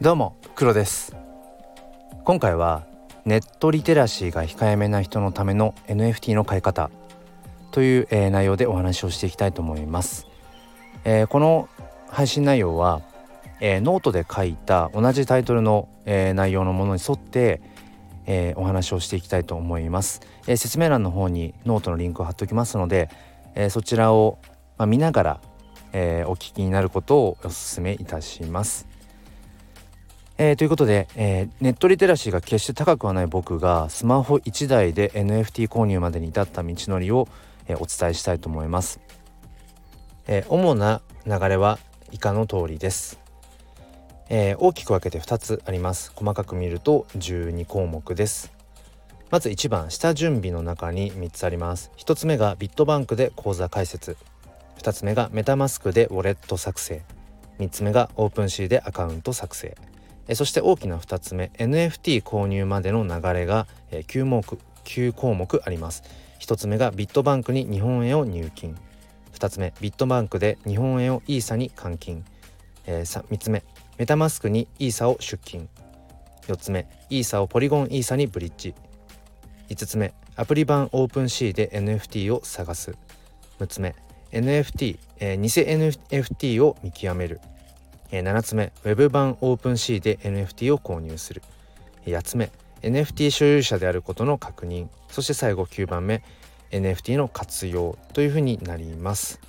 どうも黒です。今回はネットリテラシーが控えめな人のための NFT の買い方という、えー、内容でお話をしていきたいと思います、えー、この配信内容は、えー、ノートで書いた同じタイトルの、え内容のものに沿って、えお話をしていきたいと思います、え説明欄の方にノートのリンクを貼っておきますので、えそちらを、まあ、見ながら、えお聞きになることをお勧めいたします。えー、ということで、えー、ネットリテラシーが決して高くはない僕がスマホ1台で NFT 購入までに至った道のりを、えー、お伝えしたいと思います、え主な流れは以下の通りです、え大きく分けて2つあります。細かく見ると12項目です。まず1番下準備の中に3つあります。1つ目がビットバンクで口座開設。2つ目が MetaMask でウォレット作成。3つ目が OpenSea でアカウント作成。えそして大きな2つ目 NFT 購入までの流れが、え9目9項目あります。1つ目がビットバンクに日本円を入金。2つ目ビットバンクで日本円をイーサに換金、え、3つ目 MetaMask にイーサを出金。4つ目イーサをポリゴンイーサにブリッジ。5つ目アプリ版 OpenSea で NFT を探す。6つ目 NFT、えー、偽 NFT を見極める。え7つ目 Web 版 OpenC で NFT を購入する8つ目 NFT 所有者であることの確認そして最後9番目 NFT の活用というふうになります。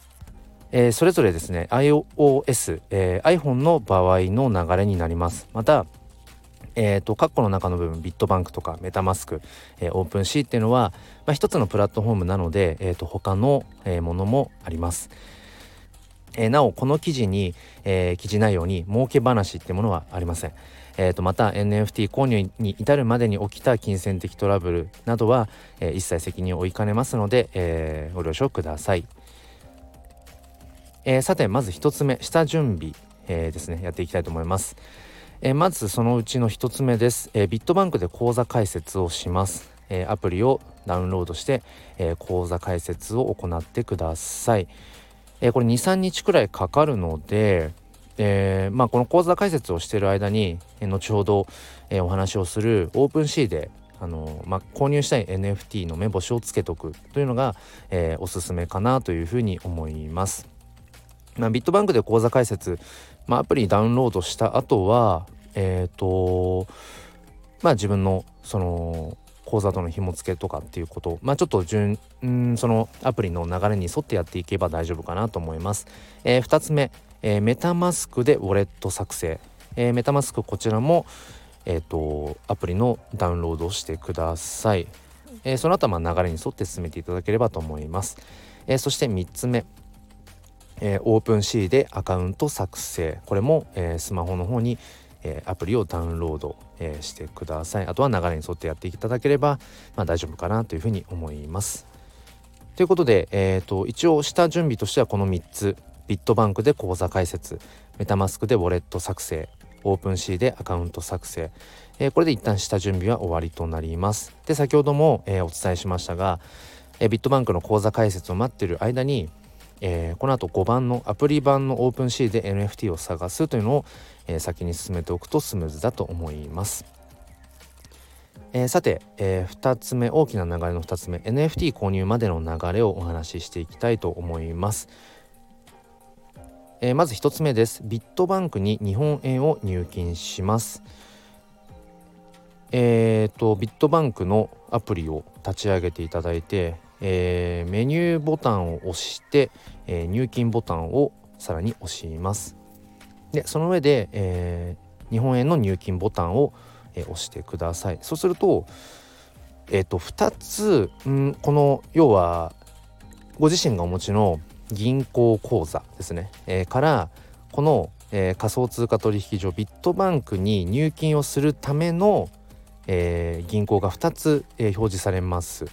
えー、それぞれですね iOSiPhone の場合の流れになりますまたえーと、カッコの中の部分ビットバンクとかメタマスク、えー、 OpenSea っていうのは、まあ、一つのプラットフォームなので、えーと他の、えー、ものもあります。えー、なおこの記事に、えー、記事内容に儲け話ってものはありません。えーと、また NFT 購入に至るまでに起きた金銭的トラブルなどは、えー、一切責任を負いかねますので、えー、ご了承ください。えー、さてまず1つ目下準備、えー、ですねやっていきたいと思います。え、まずそのうちの1つ目です、え、ビットバンクで口座開設をします。え、アプリをダウンロードして、え、口座開設を行ってください。えー、これ23日くらいかかるので、えー、まあ、この講座解説をしている間に、え、後ほど、えお話をするオープンシーであのまあ、購入したい NFT の目星をつけとくというのが、え、おすすめかなというふうに思います。まあ、ビットバンクで口座開設、まあ、アプリダウンロードした後はえっ、ー、とまあ自分のその口座との紐付けとかっていうことまあちょっと順んそのアプリの流れに沿ってやっていけば大丈夫かなと思います、えー、2つ目、えー、メタマスクでウォレット作成、えー、メタマスクこちらもえっ、とアプリのダウンロードしてください、えその後はま流れに沿って進めていただければと思います、えそして3つ目えー、 OpenSea でアカウント作成。これも、えー、スマホの方に、えー、アプリをダウンロード、えー、してください。あとは流れに沿ってやっていただければ、まあ、大丈夫かなというふうに思います。ということで、えーと、一応下準備としてはこの3つ。ビットバンクで口座開設。 MetaMask でウォレット作成。 OpenSea でアカウント作成、えー、これで一旦下準備は終わりとなります。で先ほども、えー、お伝えしましたが、えー、ビットバンクの口座開設を待っている間にえー、この後5番のアプリ版のオープンシーで NFT を探すというのを、え、先に進めておくとスムーズだと思います。えー、さて、えー、2つ目大きな流れの2つ目 NFT 購入までの流れをお話ししていきたいと思います。えー、まず1つ目ですビットバンクに日本円を入金します。えーとビットバンクのアプリを立ち上げていただいてえ、メニューボタンを押して、え、入金ボタンをさらに押しますでその上で、えー、日本円の入金ボタンを、え押してくださいそうするとえっ、と2つんこの要はご自身がお持ちの銀行口座ですね、えからこの、え仮想通貨取引所ビットバンクに入金をするための、え銀行が2つ、え表示されます。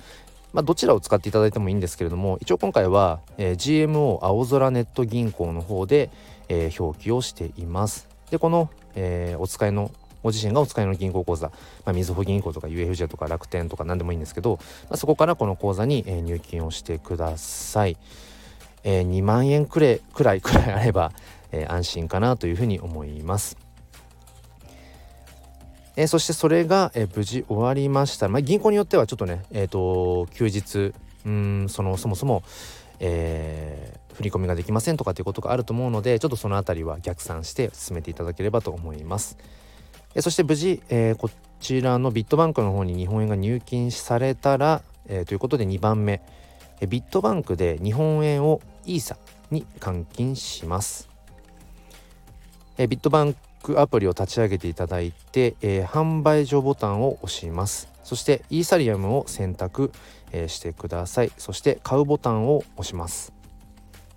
まあ、どちらを使っていただいてもいいんですけれども一応今回は、えー、GMO 青空ネット銀行の方で、えー、表記をしています。でこの、えー、お使いのご自身がお使いの銀行口座、まあ、みずほ銀行とか UFJ とか楽天とか何でもいいんですけど、まあ、そこからこの口座に、えー、入金をしてください、えー、2万円くらいくらいくらいあれば、えー、安心かなというふうに思います。えー、そしてそれが、えー、無事終わりました、まあ、銀行によってはちょっとね、えーと、休日うんそのそもそも、えー、振り込みができませんとかっていうことがあると思うのでちょっとその辺りは逆算して進めていただければと思います。え、そして無事、えー、こちらのビットバンクの方に日本円が入金されたら、えー、ということで2番目、え、ビットバンクで日本円をイーサに換金します。え、ビットバンクアプリを立ち上げていただいて、えー、販売所ボタンを押しますそしてイーサリアムを選択、えー、してくださいそして買うボタンを押します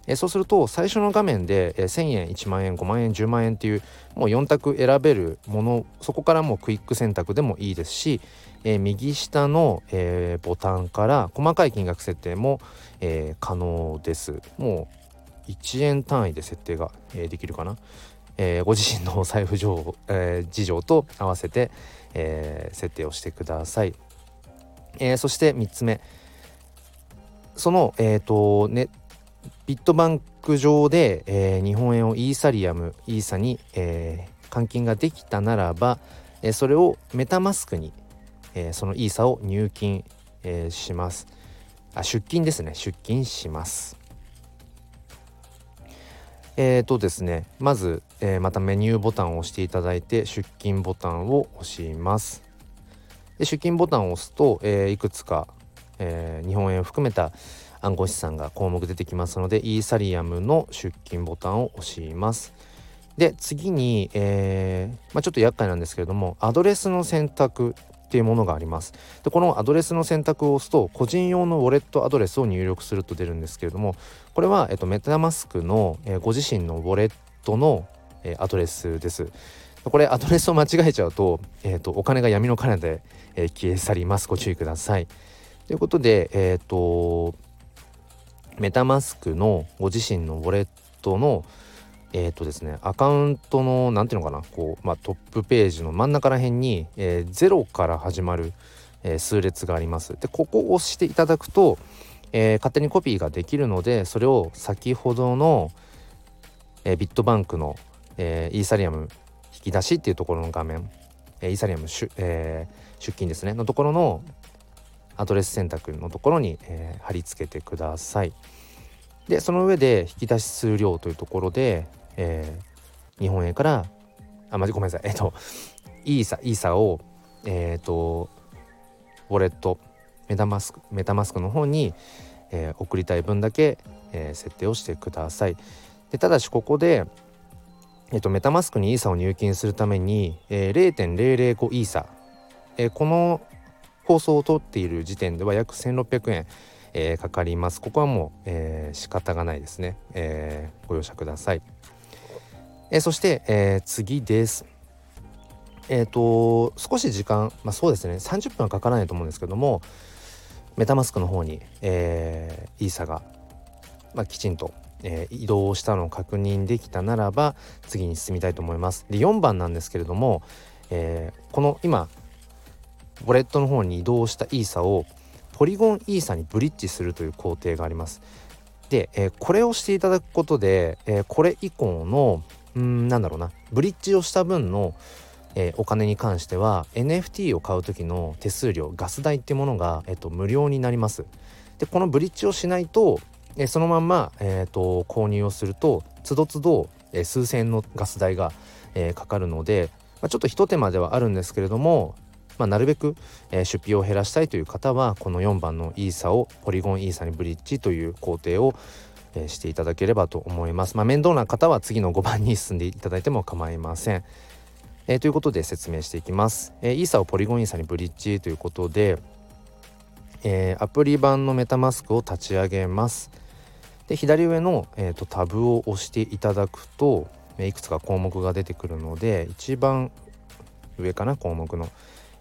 えそうすると最初の画面で、え1000円1万円5万円10万円っていうもう4択選べるものそこからもうクイック選択でもいいですし、え、右下の、え、ボタンから細かい金額設定も、え、可能です。もう1円単位で設定が、えできるかな。え、ご自身の財布上、え、事情と合わせて、え、設定をしてください。えそして3つ目。その、えーとね、ビットバンク上で、え日本円をイーサリアムイーサに、え換金ができたならば、えそれをメタマスクに、えそのイーサを入金、えします。あ出金ですね。出金します。えーとですねまず、え、またメニューボタンを押していただいて出勤ボタンを押します。で出勤ボタンを押すと、えー、いくつか、え、日本円を含めた暗号資産が項目出てきますのでイーサリアムの出勤ボタンを押します。で次に、えーまあ、ちょっと厄介なんですけれどもアドレスの選択っていうものがあります。でこのアドレスの選択を押すと個人用のウォレットアドレスを入力すると出るんですけれどもこれは、えっと、メタマスクの、えー、ご自身のウォレットの、えー、アドレスです。これアドレスを間違えちゃうと,、えーと、お金が闇の金で、え、消え去ります。ご注意ください。ということでえっ、とメタマスクのご自身のウォレットのえっ、ー、とですねアカウントの何ていうのかなこう、まあ、トップページの真ん中ら辺に、えー、0から始まる、えー、数列があります。でここを押していただくと、えー、勝手にコピーができるのでそれを先ほどの、え、ビットバンクの、え、イーサリアム引き出しっていうところの画面、え、イーサリアム出,、え、出金ですねのところのアドレス選択のところに、えー、貼り付けてください。でその上で引き出し数量というところで、えー、日本円からあまじごめんなさいえっ、とイーサイーサをえっ、ー、とウォレットメタマスクメタマスクの方に、え、送りたい分だけ、え、設定をしてください。でただしここで、えーと、メタマスクにイーサを入金するために、えー、0.005イーサ、えー、この放送を撮っている時点では約1600円、えー、かかります。ここはもう、えー、仕方がないですね。えー、ご容赦ください。えー、そして、えー、次です。えっ、と少し時間、まあ、そうですね30分はかからないと思うんですけどもメタマスクの方に、えー、イーサが、まあ、きちんと、えー、移動したのを確認できたならば次に進みたいと思います。で4番なんですけれども、えー、この今ウォレットの方に移動したイーサをポリゴンイーサにブリッジするという工程があります。で、えー、これをしていただくことで、えー、これ以降のうんなんだろうなブリッジをした分の、えー、お金に関しては NFT を買う時の手数料ガス代ってものが、えーと、無料になります。でこのブリッジをしないと、えー、そのまんま、えーと、購入をするとつどつど、え、数千円のガス代が、えー、かかるので、まあ、ちょっと一手間ではあるんですけれども、まあ、なるべく、えー、出費を減らしたいという方はこの4番のイーサをポリゴンイーサにブリッジという工程を、えー、していただければと思います。まあ、面倒な方は次の5番に進んでいただいても構いません。えー、ということで説明していきます。えー、イーサをポリゴンイーサにブリッジということで、えー、アプリ版のメタマスクを立ち上げます。で左上の、えーと、タブを押していただくと、いくつか項目が出てくるので一番上かな項目の、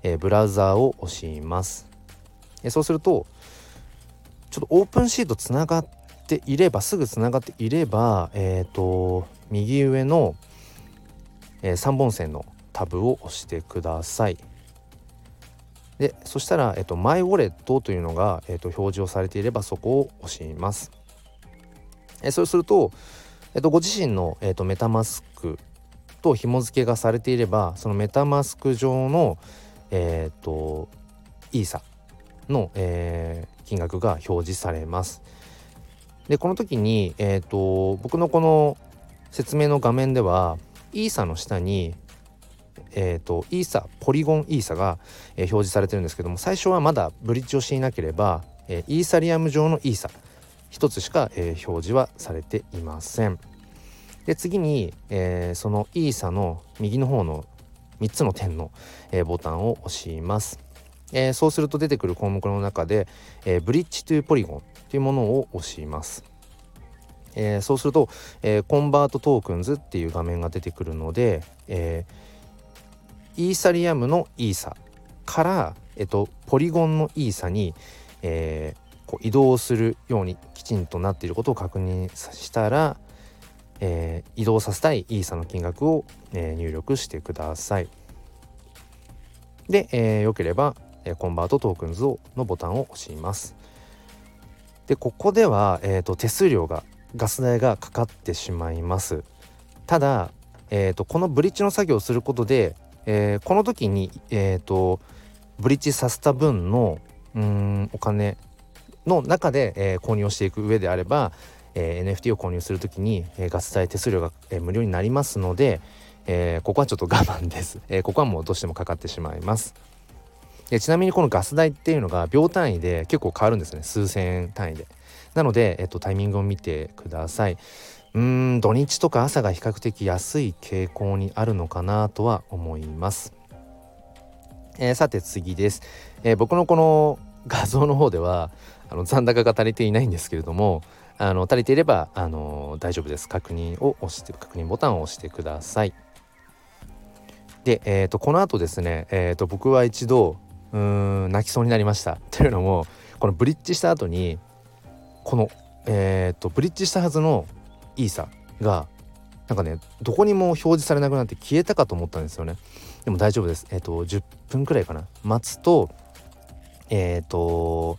えブラウザーを押します。えそうするとちょっとオープンシートつながっていればすぐつながっていればえっ、と右上の、え3本線のタブを押してください。でそしたら、えっと、マイウォレットというのが、えっと、表示をされていればそこを押します。えそうすると、えっと、ご自身の、えっと、メタマスクと紐付けがされていればそのメタマスク上のえっ、ー、とイーサの、えー、金額が表示されます。でこの時に、えーと、僕のこの説明の画面ではイーサの下にえーと、イーサポリゴンイーサが、えー、表示されてるんですけども最初はまだブリッジをしていなければ、えー、イーサリアム上のイーサ1つしか、えー、表示はされていません。で次に、えー、そのイーサの右の方の3つの点の、えー、ボタンを押します。えー、そうすると出てくる項目の中で、えー、 Bridge to Polygon というものを押します。えー、そうすると、え、 Convert Tokens っていう画面が出てくるので、え、イーサリアムのイーサから、えっと、ポリゴンのイーサに、え、こう移動するようにきちんとなっていることを確認したら、えー、移動させたいイーサの金額を、えー、入力してください。で、えー、よければ、え Convert Tokens をのボタンを押します。でここでは、えーと、手数料がガス代がかかってしまいます。ただ、えーと、このブリッジの作業をすることで、えー、この時に、えーと、ブリッジさせた分のうんお金の中で、えー、購入をしていく上であれば、え、NFT を購入する時に、え、ガス代手数料が、え、無料になりますので、え、ここはちょっと我慢です、え、ここはもうどうしてもかかってしまいます。でちなみにこのガス代っていうのが秒単位で結構変わるんですね。数千円単位で。なので、えっと、タイミングを見てください。うーん土日とか朝が比較的安い傾向にあるのかなとは思います、えー、さて次です、えー、僕のこの画像の方ではあの残高が足りていないんですけれどもあの足りていればあの大丈夫です。確認を押して確認ボタンを押してください。で、えーと、この後ですね、えーと、僕は一度うーん泣きそうになりました。というのもこのブリッジした後にこの、えーと、ブリッジしたはずのイーサがなんかねどこにも表示されなくなって消えたかと思ったんですよね。でも大丈夫です。えっ、ー、と10分くらいかな。待つとえっ、ー、と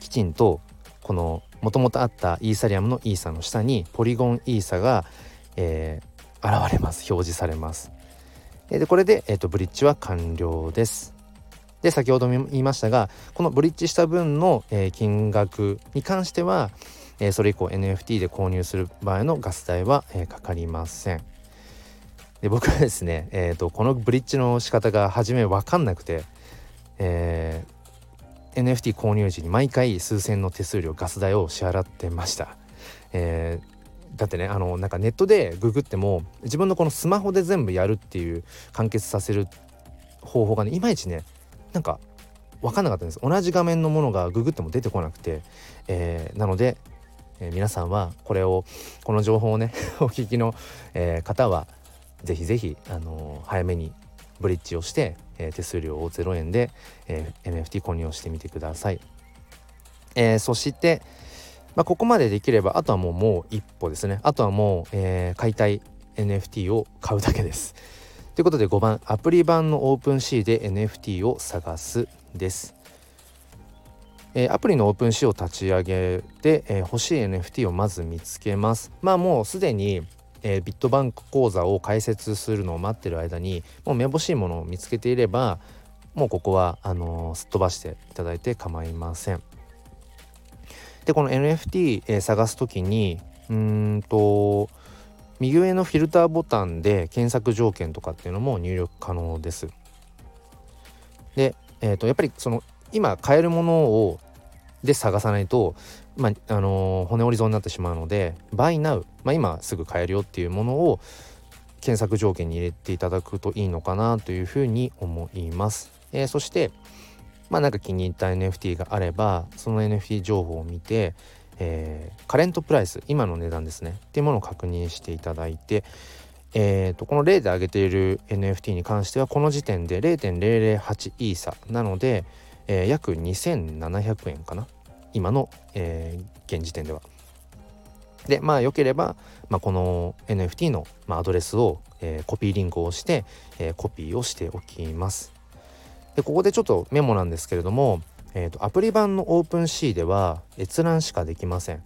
きちんとこのもともとあったイーサリアムのイーサの下にポリゴンイーサが、えー、現れます。表示されます。でこれで、えーと、ブリッジは完了です。で先ほども言いましたがこのブリッジした分の、えー、金額に関しては、えー、それ以降 NFT で購入する場合のガス代は、えー、かかりません。で僕はですね、えーと、このブリッジの仕方が初め分かんなくて、えー、NFT 購入時に毎回数千の手数料ガス代を支払ってました。えー、だってねあのなんかネットでググっても自分のこのスマホで全部やるっていう完結させる方法がねいまいちねなんか分かんなかったんです同じ画面のものがググっても出てこなくて、えー、なので、えー、皆さんはこれをこの情報をね お聞きの、えー、方は是非是非あの早めにブリッジをして、えー、手数料を0円で、えー、NFT 購入をしてみてください。えー、そして、まあ、ここまでできればあとはもうもう一歩ですねあとはもう、えー、買いたい NFT を買うだけです。ということで5番アプリ版の OpenC で NFT を探すです。えー、アプリの OpenC を立ち上げて、えー、欲しい NFT をまず見つけます。まあもうすでにえー、ビットバンク口座を開設するのを待ってる間にもうめぼしいものを見つけていればもうここはあのー、すっ飛ばしていただいて構いません。でこの NFT、えー、探す時にうんと右上のフィルターボタンで検索条件とかっていうのも入力可能です。で、えーと、やっぱりその今買えるものをで探さないとまあ、あのー、骨折り損になってしまうので「Buy Now」まあ、今すぐ買えるよっていうものを検索条件に入れていただくといいのかなというふうに思います。えー、そしてまあなんか気に入った NFT があればその NFT 情報を見て、えー、カレントプライス今の値段ですねっていうものを確認していただいて、えーと、この例で挙げている NFT に関してはこの時点で0.008イーサなので、えー、約2700円かな今の、えー、現時点では。でまあよければ、まあ、この NFT の、まあ、アドレスを、えー、コピーリンクをして、えー、コピーをしておきます。でここでちょっとメモなんですけれども、えーと、アプリ版の OpenC では閲覧しかできません。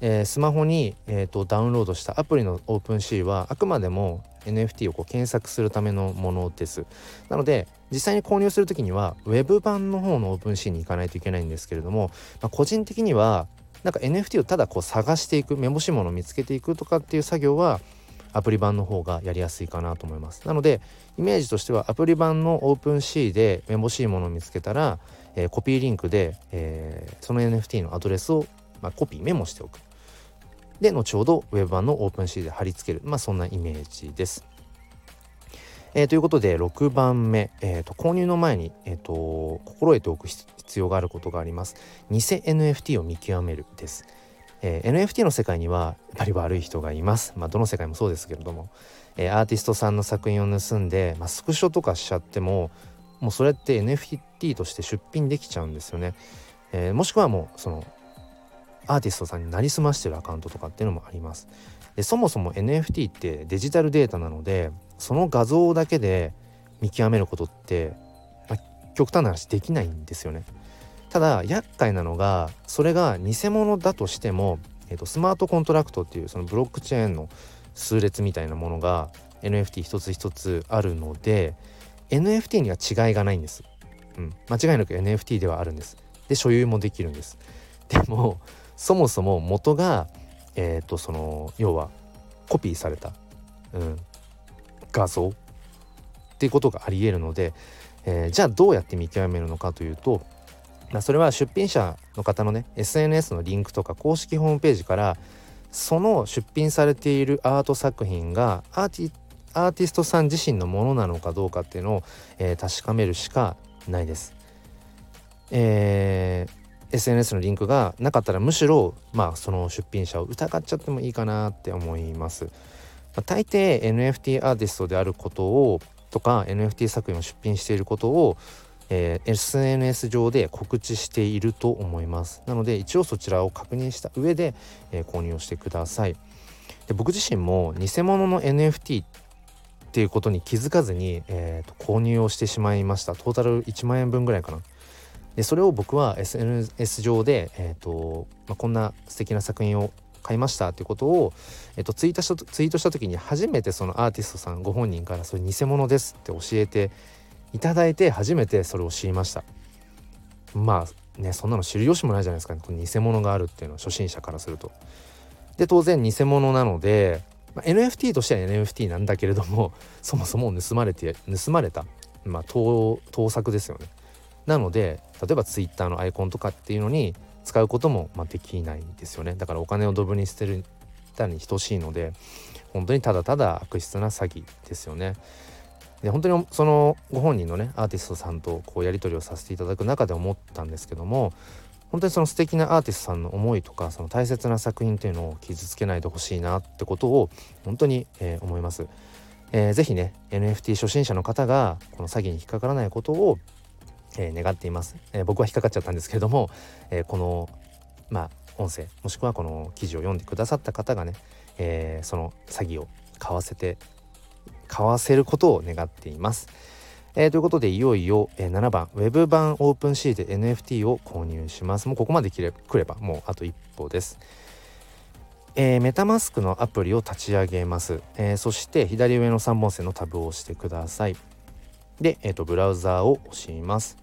えー、スマホに、えーと、ダウンロードしたアプリの OpenC はあくまでも NFT をこう検索するためのものですなので実際に購入する時には Web 版の方の OpenC に行かないといけないんですけれども、まあ、個人的にはなんか NFT をただこう探していく目星物を見つけていくとかっていう作業はアプリ版の方がやりやすいかなと思います。なのでイメージとしてはアプリ版の OpenC でめぼしいものを見つけたら、えー、コピーリンクで、えー、その NFT のアドレスを、まあ、コピーメモしておく。で後ほど Web 版の OpenC で貼り付ける。まあそんなイメージです。えー、ということで6番目、えーと、購入の前に、えーと、心得ておく必要があることがあります。偽 NFT を見極めるです。えー、NFT の世界にはやっぱり悪い人がいます。まあ、どの世界もそうですけれども、えー、アーティストさんの作品を盗んで、まあ、スクショとかしちゃってももうそれって NFT として出品できちゃうんですよね。えー、もしくはもうそのアーティストさんになりすましてるアカウントとかっていうのもあります。でそもそも NFT ってデジタルデータなのでその画像だけで見極めることって、まあ、極端な話できないんですよね。ただ厄介なのがそれが偽物だとしても、えーと、スマートコントラクトっていうそのブロックチェーンの数列みたいなものが NFT 一つ一つあるので NFT には違いがないんです。うん、間違いなく NFT ではあるんです。で所有もできるんです。でもそもそも元がえっ、ー、とその要はコピーされた、うん、画像っていうことがありえるので、えー、じゃあどうやって見極めるのかというとまそれは出品者の方のね SNS のリンクとか公式ホームページからその出品されているアート作品がアーティアーティストさん自身のものなのかどうかっていうのを、えー、確かめるしかないです。えー SNS のリンクがなかったらむしろまあその出品者を疑っちゃってもいいかなって思います。まあ、大抵 NFT アーティストであることをとか NFT 作品を出品していることを、えー、SNS 上で告知していると思います。なので一応そちらを確認した上で、えー、購入をしてください。で僕自身も偽物の NFT っていうことに気づかずに、えーと購入をしてしまいました。トータル1万円分ぐらいかな。でそれを僕は SNS 上で、えーとまあ、こんな素敵な作品を買いましたっていうことを、えーと、ツイートしたツイートした時に初めてそのアーティストさんご本人からそれ偽物ですって教えていただいて初めてそれを知りました。まあねそんなの知る由もないじゃないですかねこの偽物があるっていうのは初心者からすると。で当然偽物なので、まあ、NFT としては NFT なんだけれども そもそも盗まれて盗まれたまあ盗作ですよね。なので例えば Twitter のアイコンとかっていうのに使うこともまできないんですよねだからお金をドブに捨てるたに等しいので本当にただただ悪質な詐欺ですよね。で本当にそのご本人のねアーティストさんとこうやり取りをさせていただく中で思ったんですけども本当にその素敵なアーティストさんの思いとかその大切な作品っていうのを傷つけないでほしいなってことを本当に、えー、思います。えー、ぜひね NFT 初心者の方がこの詐欺に引っかからないことをえー、願っています、えー、僕は引っかかっちゃったんですけれども、えー、このまあ音声もしくはこの記事を読んでくださった方がね、えその詐欺を買わせて買わせることを願っています。えー、ということでいよいよ、えー、7番 Web 版 OpenC で NFT を購入します。もうここまで来れ来ればもうあと一歩です、えー、メタマスクのアプリを立ち上げます、えー、そして左上の3本線のタブを押してください。で、えーとブラウザーを押します。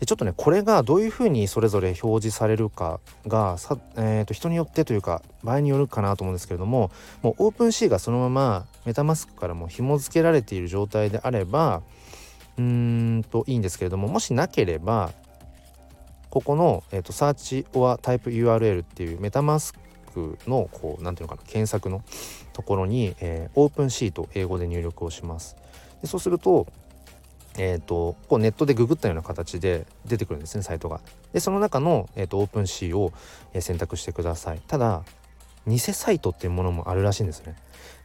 でちょっとねこれがどういうふうにそれぞれ表示されるかがさ、えー、と人によってというか場合によるかなと思うんですけれどももう OpenC がそのままメタマスクからも紐付けられている状態であればうーんといいんですけれどももしなければここの、えーと、サーチ or type URL っていうメタマスクのこう何ていうのかな検索のところに、えー、OpenC と英語で入力をします。でそうするとえーと、こうネットでググったような形で出てくるんですねサイトが。でその中の、えーと、オープン C を、え、選択してください。ただ偽サイトっていうものもあるらしいんですね。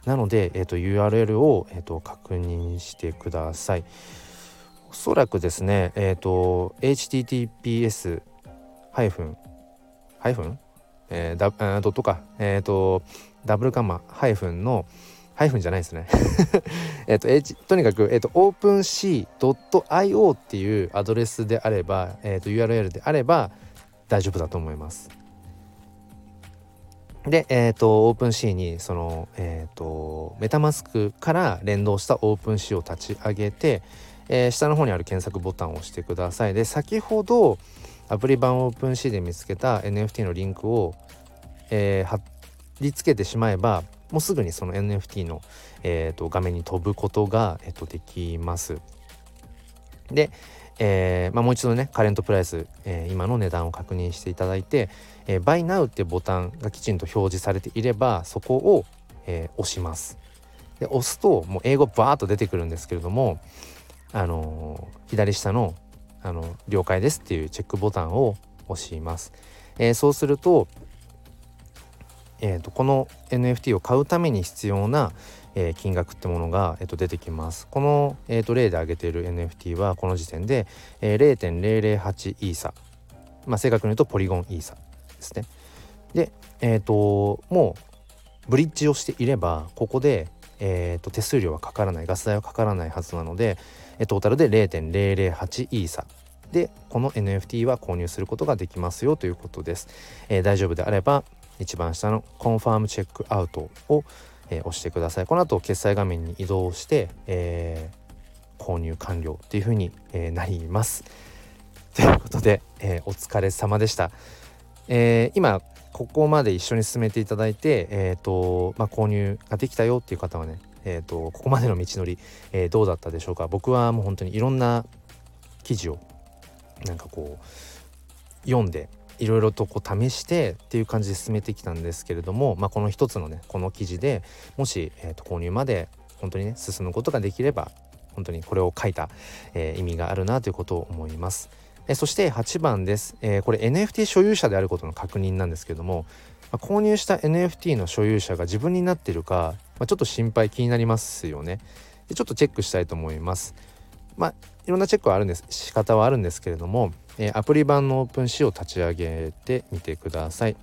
なので、えーと、URL を、えー、と確認してください。おそらくですね、えー、と https ハイフンハイフン？えー、ダドットかえっ、ー、とダブルカンマハイフンのハイフンじゃないですね えっと、H、とにかく、えっと、OpenC.io っていうアドレスであれば、えっと、URL であれば大丈夫だと思います。で、えーと、 OpenSea にその、えーと、 MetaMask から連動した OpenSea を立ち上げて、えー、下の方にある検索ボタンを押してくださいで先ほどアプリ版 OpenSea で見つけた NFT のリンクを、えー、貼り付けてしまえばもうすぐにその NFT の、えーと、画面に飛ぶことが、えーとできます。で、えーまあ、もう一度ねカレントプライス、えー、今の値段を確認していただいて「えー、Buy Now」っていうボタンがきちんと表示されていればそこを、えー、押します。で押すともう英語バーッと出てくるんですけれども、あのー、左下のあの「了解です」っていうチェックボタンを押します。えー、そうすると,、えーとこの NFT を買うために必要な、えー、金額ってものが、えー、と出てきます。この、えー、と例で挙げている NFT はこの時点で、えー、0.008イーサ、まあ、正確に言うとポリゴンイーサですね。で、え、ー、ともうブリッジをしていればここで、えー、と手数料はかからないガス代はかからないはずなので、えー、トータルで0.008イーサでこの NFT は購入することができますよということです。えー、大丈夫であれば一番下のコンファームチェックアウトをえー、押してください。この後決済画面に移動して、えー、購入完了っていう風に、えー、なります。ということで、えお疲れ様でした、え今ここまで一緒に進めていただいて、えーとまあ、購入ができたよっていう方はね、えーと、ここまでの道のり、えどうだったでしょうか。僕はもう本当にいろんな記事をなんかこう読んでいろいろとこう試してっていう感じで進めてきたんですけれども、まあ、この一つのねこの記事でもし、えー、と購入まで本当にね進むことができれば本当にこれを書いた、えー、意味があるなということを思います。えそして8番です、えー、これ NFT 所有者であることの確認なんですけども、まあ、購入した NFT の所有者が自分になってるか、まあ、ちょっと心配気になりますよね。でちょっとチェックしたいと思います。まあいろんなチェックはあるんです仕方はあるんですけれどもえ、アプリ版の OpenSea を立ち上げてみてください。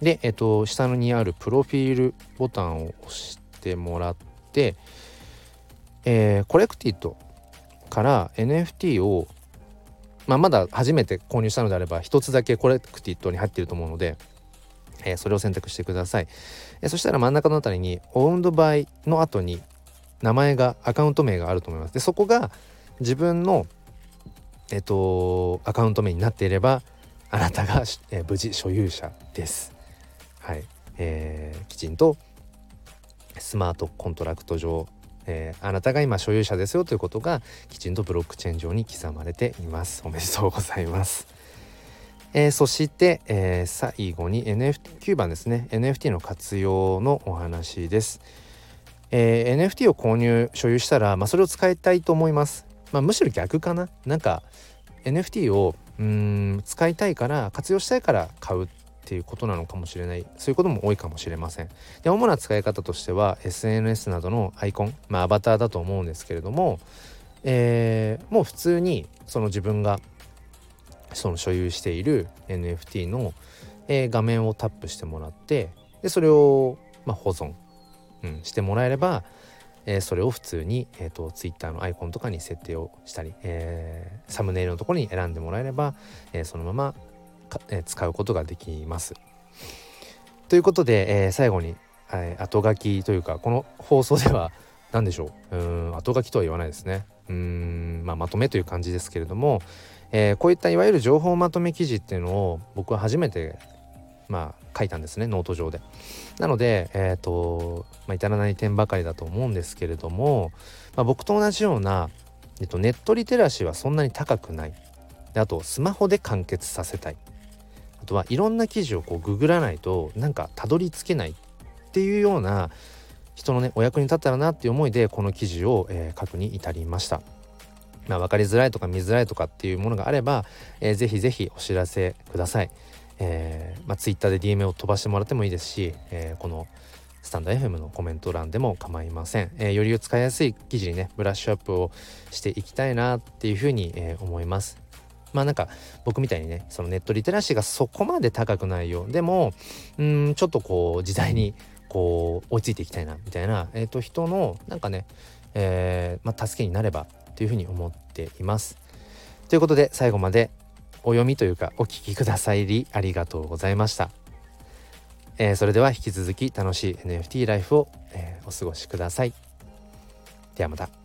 で、えっ、と、下にあるプロフィールボタンを押してもらって、えー、 Collected から NFT を、まあ、まだ初めて購入したのであれば、一つだけ Collected に入っていると思うので、えー、それを選択してください。えー、そしたら真ん中のあたりに Owned by の後に名前が、アカウント名があると思います。で、そこが自分のえっと、アカウント名になっていればあなたが、え、無事所有者です。はい、えー、きちんとスマートコントラクト上、えー、あなたが今所有者ですよということがきちんとブロックチェーン上に刻まれています。おめでとうございます。えー、そして、えー、最後に NFT 9番ですね NFT の活用のお話です、えー、NFT を購入所有したら、まあ、それを使いたいと思いますまあ、むしろ逆かな。なんか NFT をうん使いたいから活用したいから買うっていうことなのかもしれない。そういうことも多いかもしれません。で主な使い方としては SNS などのアイコン、まあ、アバターだと思うんですけれども、えー、もう普通にその自分がその所有している NFT の、えー、画面をタップしてもらってでそれを、ま、保存、うん、してもらえればえ、それを普通に、えーと、Twitter のアイコンとかに設定をしたり、え、サムネイルのところに選んでもらえれば、え、そのままえ、使うことができます。ということで、え、最後に、え、後書きというかこの放送では 何でしょう？うん後書きとは言わないですねうんまあまとめという感じですけれども、えー、こういったいわゆる情報まとめ記事っていうのを僕は初めてまあ書いたんですねノート上で。なのでえっ、ー、と、まあ、至らない点ばかりだと思うんですけれども、まあ、僕と同じような、えっと、ネットリテラシーはそんなに高くない。であとスマホで完結させたい。あとはいろんな記事をこうググらないとなんかたどり着けないっていうような人のねお役に立ったらなっていう思いでこの記事を、えー、書くに至りました。まあ、分かりづらいとか見づらいとかっていうものがあれば、えー、ぜひぜひお知らせください。えーまあ、Twitter で DM を飛ばしてもらってもいいですし、えー、このスタンド FM のコメント欄でも構いません、えー、より使いやすい記事にねブラッシュアップをしていきたいなっていうふうに、えー、思います。まあなんか僕みたいにねそのネットリテラシーがそこまで高くないよでもうんちょっとこう時代にこう追いついていきたいなみたいな、えー、と人のなんかね、えーまあ、助けになればというふうに思っています。ということで最後までお読みというかお聞きくださりありがとうございました。えー、それでは引き続き楽しい NFT ライフを、えー、お過ごしください。ではまた。